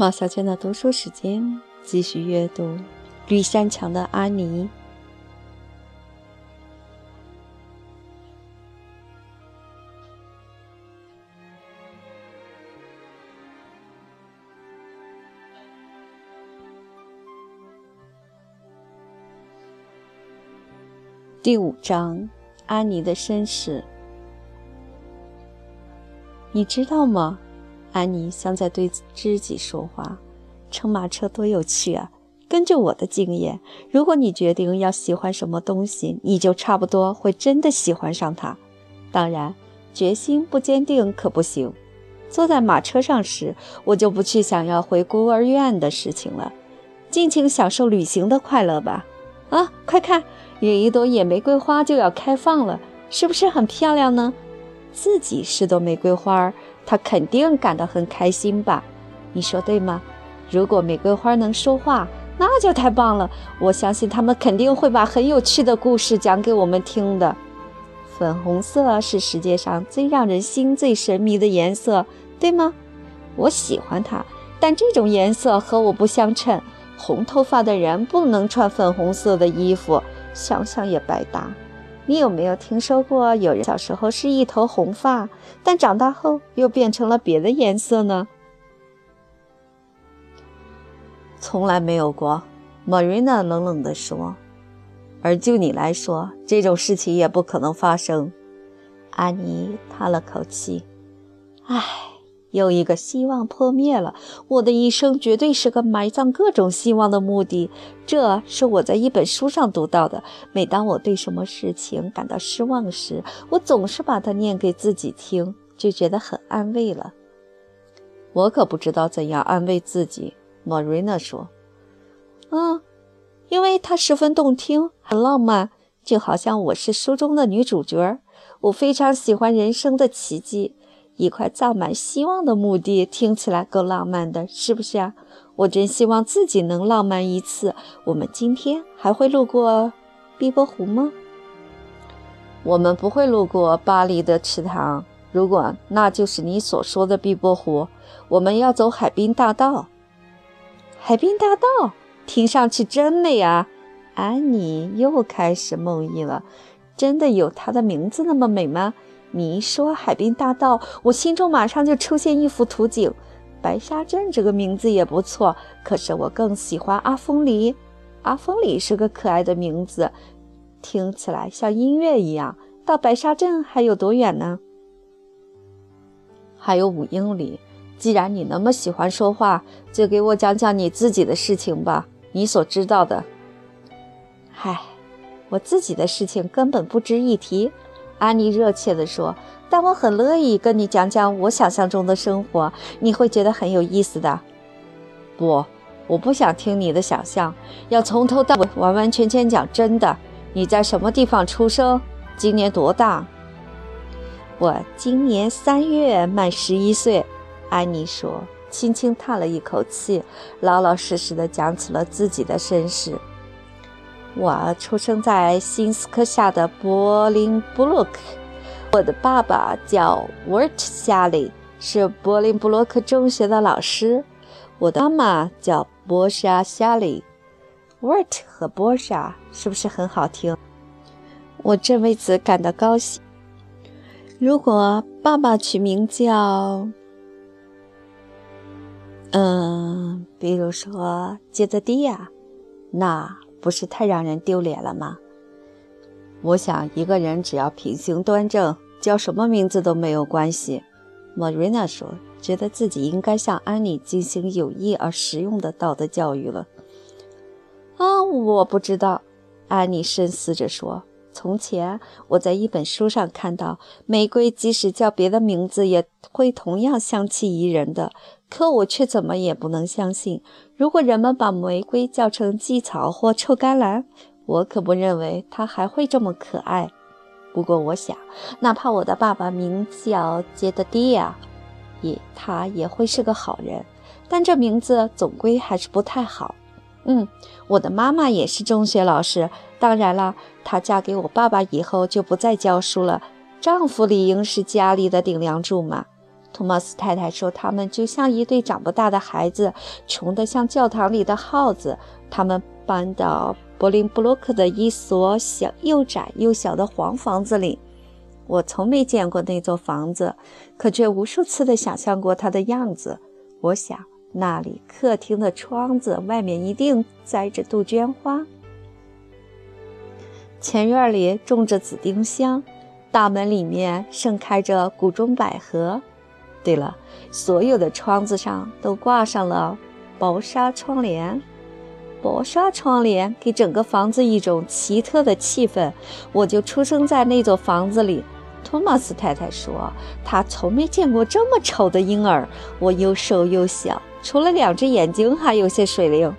马小娟的读书时间，继续阅读《绿山墙的安妮》第五章：安妮的身世。你知道吗？安妮像在对知己说话。乘马车多有趣啊！根据我的经验，如果你决定要喜欢什么东西，你就差不多会真的喜欢上它。当然，决心不坚定可不行。坐在马车上时，我就不去想要回孤儿院的事情了，尽情享受旅行的快乐吧。啊，快看，有一朵野玫瑰花就要开放了，是不是很漂亮呢？自己是朵玫瑰花，他肯定感到很开心吧？你说对吗？如果玫瑰花能说话，那就太棒了。我相信他们肯定会把很有趣的故事讲给我们听的。粉红色是世界上最让人心醉神迷的颜色，对吗？我喜欢它，但这种颜色和我不相称。红头发的人不能穿粉红色的衣服，想想也白搭。你有没有听说过有人小时候是一头红发，但长大后又变成了别的颜色呢？从来没有过，Marina 冷冷地说。而就你来说，这种事情也不可能发生。安妮叹了口气，唉。又一个希望破灭了。我的一生绝对是个埋葬各种希望的墓地。这是我在一本书上读到的。每当我对什么事情感到失望时，我总是把它念给自己听，就觉得很安慰了。我可不知道怎样安慰自己。莫瑞娜说：“嗯，因为它十分动听，很浪漫，就好像我是书中的女主角。我非常喜欢人生的奇迹。”一块葬满希望的墓地，听起来够浪漫的，是不是啊？我真希望自己能浪漫一次。我们今天还会路过碧波湖吗？我们不会路过巴黎的池塘。如果那就是你所说的碧波湖，我们要走海滨大道。海滨大道听上去真美啊！安妮又开始梦呓了。真的有它的名字那么美吗？你一说海滨大道，我心中马上就出现一幅图景。白沙镇这个名字也不错，可是我更喜欢阿峰里。阿峰里是个可爱的名字，听起来像音乐一样。到白沙镇还有多远呢？还有五英里。既然你那么喜欢说话，就给我讲讲你自己的事情吧，你所知道的。嗨，我自己的事情根本不值一提。安妮热切地说：“但我很乐意跟你讲讲我想象中的生活，你会觉得很有意思的。”不，我不想听你的想象，要从头到尾完完全全讲真的。你在什么地方出生？今年多大？我今年三月满十一岁。安妮说，轻轻叹了一口气，老老实实地讲起了自己的身世。我出生在新斯科夏的柏林布洛克。我的爸爸叫 Wert 夏利，是柏林布洛克中学的老师。我的妈妈叫波莎夏利。Wert 和波莎是不是很好听？我真为此感到高兴。如果爸爸取名叫……嗯，比如说杰泽蒂亚，那……不是太让人丢脸了吗？我想，一个人只要品行端正，叫什么名字都没有关系。Marina 说，觉得自己应该向安妮进行有益而实用的道德教育了。啊，我不知道。安妮深思着说：“从前我在一本书上看到，玫瑰即使叫别的名字，也会同样香气宜人的。可我却怎么也不能相信。”如果人们把玫瑰叫成蓟草或臭甘蓝，我可不认为它还会这么可爱。不过，我想，哪怕我的爸爸名叫杰德蒂亚，也他也会是个好人。但这名字总归还是不太好。嗯，我的妈妈也是中学老师。当然了，她嫁给我爸爸以后就不再教书了。丈夫理应是家里的顶梁柱嘛。托马斯太太说：“他们就像一对长不大的孩子，穷得像教堂里的耗子。他们搬到柏林布洛克的一所小又窄又小的黄房子里。我从没见过那座房子，可却无数次地想象过它的样子。我想，那里客厅的窗子外面一定栽着杜鹃花，前院里种着紫丁香，大门里面盛开着谷中百合。”对了，所有的窗子上都挂上了薄纱窗帘，薄纱窗帘给整个房子一种奇特的气氛。我就出生在那座房子里。托马斯太太说，她从没见过这么丑的婴儿。我又瘦又小，除了两只眼睛还有些水灵。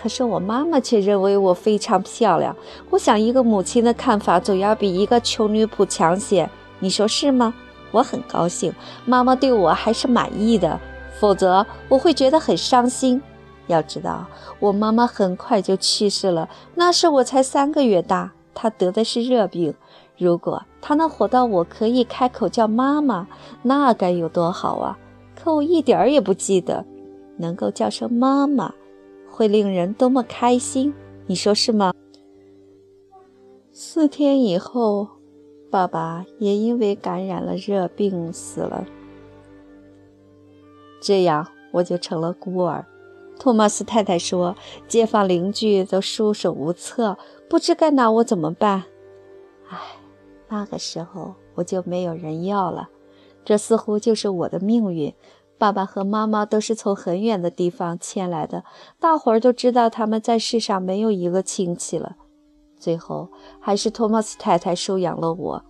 可是我妈妈却认为我非常漂亮。我想，一个母亲的看法总要比一个穷女仆强些。你说是吗？我很高兴，妈妈对我还是满意的，否则我会觉得很伤心。要知道，我妈妈很快就去世了，那时我才三个月大。她得的是热病。如果她能活到我可以开口叫妈妈，那该有多好啊！可我一点儿也不记得，能够叫声妈妈，会令人多么开心，你说是吗？四天以后。爸爸也因为感染了热病死了，这样我就成了孤儿。托马斯太太说：“街坊邻居都束手无策，不知该拿我怎么办。”唉，那个时候我就没有人要了。这似乎就是我的命运。爸爸和妈妈都是从很远的地方迁来的，大伙儿都知道他们在世上没有一个亲戚了。最后还是托马斯太太收养了我，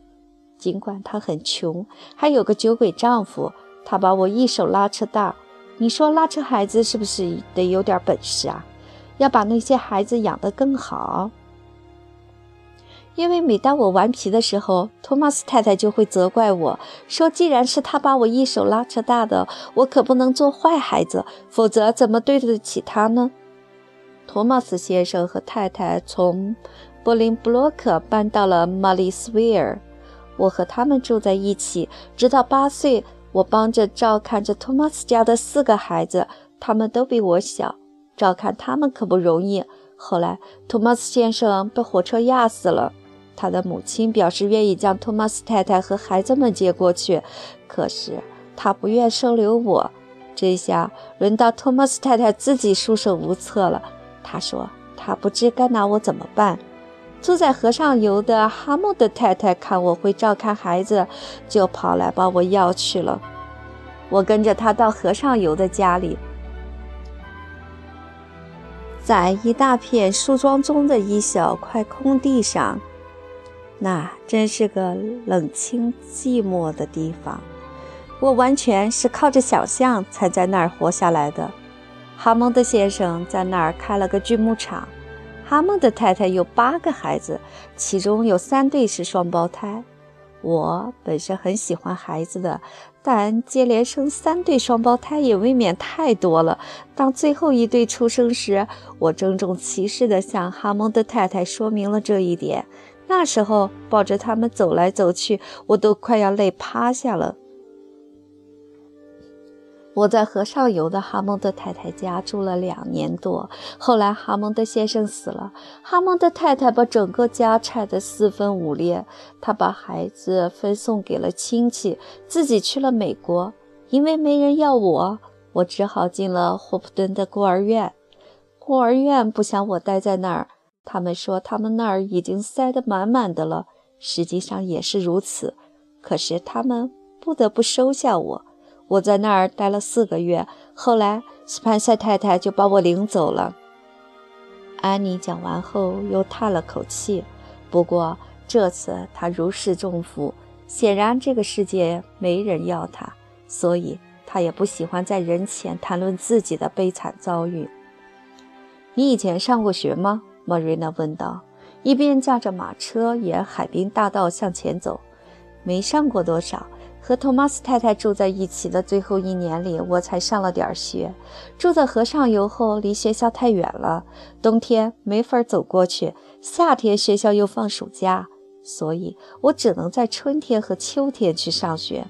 尽管她很穷，还有个酒鬼丈夫，她把我一手拉扯大。你说拉扯孩子是不是得有点本事啊？要把那些孩子养得更好。因为每当我顽皮的时候，托马斯太太就会责怪我说：“既然是他把我一手拉扯大的，我可不能做坏孩子，否则怎么对得起他呢？”托马斯先生和太太从。柏林布洛克搬到了马里斯维尔，我和他们住在一起，直到八岁。我帮着照看着托马斯家的四个孩子，他们都比我小，照看他们可不容易。后来，托马斯先生被火车压死了，他的母亲表示愿意将托马斯太太和孩子们接过去，可是他不愿收留我。这下轮到托马斯太太自己束手无策了。他说他不知该拿我怎么办。住在河上游的哈蒙德太太看我会照看孩子，就跑来把我要去了。我跟着他到河上游的家里，在一大片树桩中的一小块空地上，那真是个冷清寂寞的地方。我完全是靠着想象才在那儿活下来的。哈蒙德先生在那儿开了个锯木厂。哈蒙的太太有八个孩子，其中有三对是双胞胎。我本是很喜欢孩子的，但接连生三对双胞胎也未免太多了。当最后一对出生时，我郑重其事地向哈蒙的太太说明了这一点。那时候抱着他们走来走去，我都快要累趴下了。我在河上游的哈蒙德太太家住了两年多，后来哈蒙德先生死了，哈蒙德太太把整个家拆得四分五裂，她把孩子分送给了亲戚，自己去了美国。因为没人要我，我只好进了霍普顿的孤儿院。孤儿院不想我待在那儿，他们说他们那儿已经塞得满满的了，实际上也是如此。可是他们不得不收下我。我在那儿待了四个月，后来斯潘塞太太就把我领走了。安妮讲完后又叹了口气，不过这次她如释重负，显然这个世界没人要她，所以她也不喜欢在人前谈论自己的悲惨遭遇。你以前上过学吗？莫瑞娜问道，一边驾着马车沿海滨大道向前走。没上过多少。和托马斯太太住在一起的最后一年里，我才上了点学。住在河上游后，离学校太远了，冬天没法走过去，夏天学校又放暑假，所以我只能在春天和秋天去上学。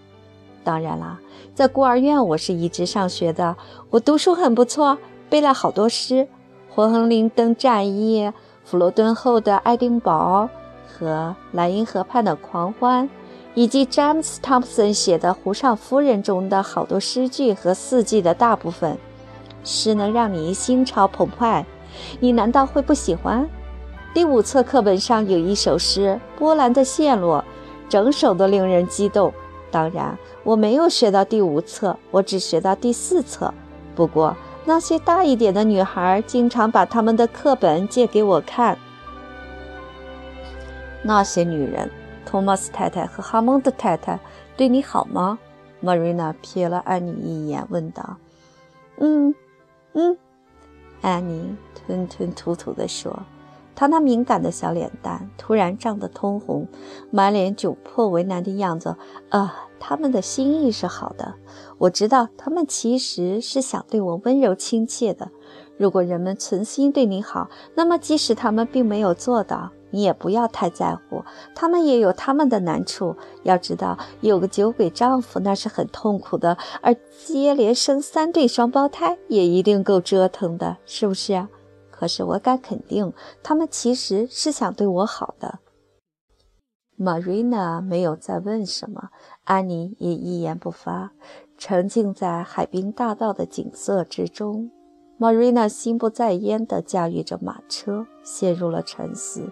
当然啦，在孤儿院我是一直上学的，我读书很不错，背了好多诗，《霍亨林登战役》、弗罗敦后的《爱丁堡》和《莱茵河畔的狂欢》，以及詹姆斯·汤普森写的《湖上夫人》中的好多诗句和四季的大部分诗，能让你心潮澎湃。你难道会不喜欢？第五册课本上有一首诗《波兰的陷落》，整首都令人激动。当然，我没有学到第五册，我只学到第四册。不过，那些大一点的女孩经常把他们的课本借给我看。那些女人，托马斯太太和哈蒙德太太对你好吗？玛瑞娜瞥了安妮一眼，问道。“嗯，嗯。”安妮吞吞吐吐地说。她那敏感的小脸蛋突然涨得通红，满脸窘迫为难的样子。啊，他们的心意是好的，我知道他们其实是想对我温柔亲切的。如果人们存心对你好，那么即使他们并没有做到，你也不要太在乎。他们也有他们的难处。要知道，有个酒鬼丈夫那是很痛苦的，而接连生三对双胞胎也一定够折腾的，是不是？可是我敢肯定，他们其实是想对我好的。Marina 没有再问什么，安妮也一言不发，沉浸在海滨大道的景色之中。Marina 心不在焉地驾驭着马车，陷入了沉思。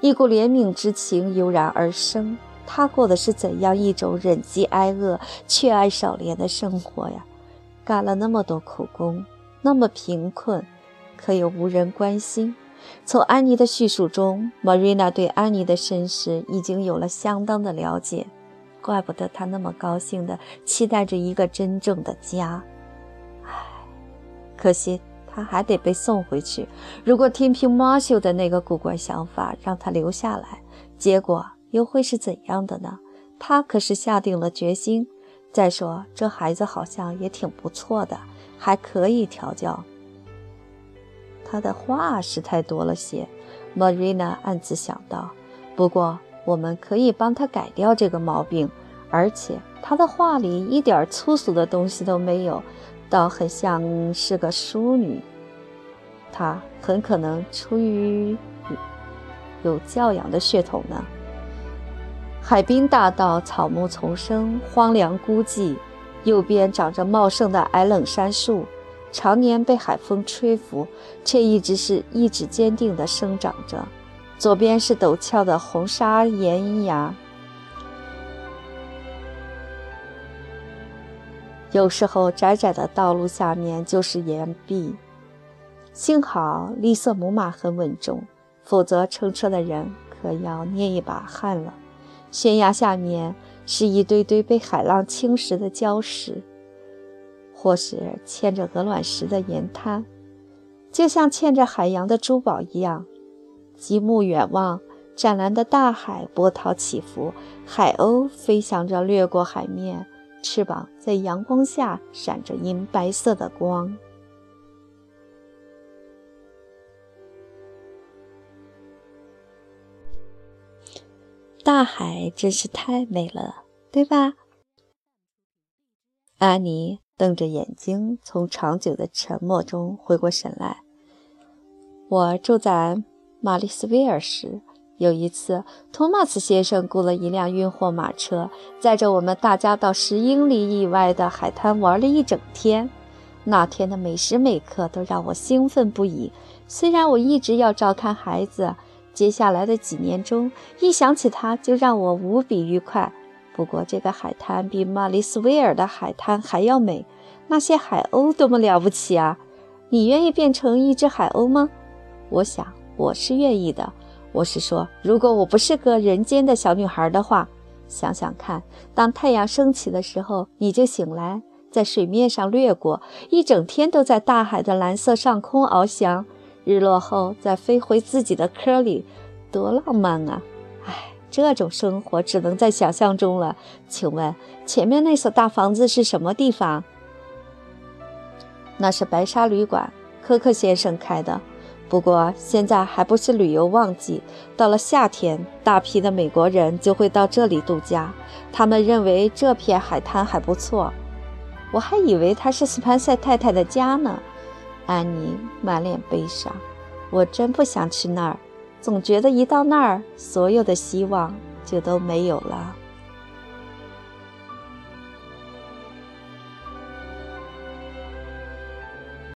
一股怜悯之情油然而生。他过的是怎样一种忍饥挨饿却爱少怜的生活呀？干了那么多苦工，那么贫困。可又无人关心。从安妮的叙述中，Marina 对安妮的身世已经有了相当的了解，怪不得她那么高兴地期待着一个真正的家。唉，可惜他还得被送回去。如果听凭 Marshall 的那个古怪想法让他留下来，结果又会是怎样的呢？他可是下定了决心。再说，这孩子好像也挺不错的，还可以调教。他的话是太多了些，Marina 暗自想到。不过我们可以帮他改掉这个毛病，而且他的话里一点粗俗的东西都没有，倒很像是个淑女。她很可能出于有教养的血统呢。海滨大道草木丛生，荒凉孤寂，右边长着茂盛的矮冷杉树。常年被海风吹拂，却一直是意志坚定地生长着。左边是陡峭的红砂岩崖，有时候窄窄的道路下面就是岩壁。幸好栗色母马很稳重，否则乘车的人可要捏一把汗了。悬崖下面是一堆堆被海浪侵蚀的礁石。或是嵌着鹅卵石的岩滩，就像嵌着海洋的珠宝一样。极目远望，湛蓝的大海波涛起伏，海鸥飞翔着掠过海面，翅膀在阳光下闪着银白色的光。大海真是太美了，对吧，安妮？瞪着眼睛，从长久的沉默中回过神来。我住在玛丽斯威尔时，有一次，托马斯先生雇了一辆运货马车，载着我们大家到十英里以外的海滩玩了一整天。那天的每时每刻都让我兴奋不已。虽然我一直要照看孩子，接下来的几年中，一想起他就让我无比愉快。不过，这个海滩比玛丽斯威尔的海滩还要美。那些海鸥多么了不起啊！你愿意变成一只海鸥吗？我想我是愿意的。我是说，如果我不是个人间的小女孩的话，想想看，当太阳升起的时候，你就醒来，在水面上掠过，一整天都在大海的蓝色上空翱翔，日落后再飞回自己的壳里，多浪漫啊！唉。这种生活只能在想象中了。请问前面那所大房子是什么地方？那是白沙旅馆，科克先生开的。不过现在还不是旅游旺季，到了夏天，大批的美国人就会到这里度假。他们认为这片海滩还不错。我还以为它是斯潘塞太太的家呢。安妮满脸悲伤。我真不想去那儿，总觉得一到那儿，所有的希望就都没有了。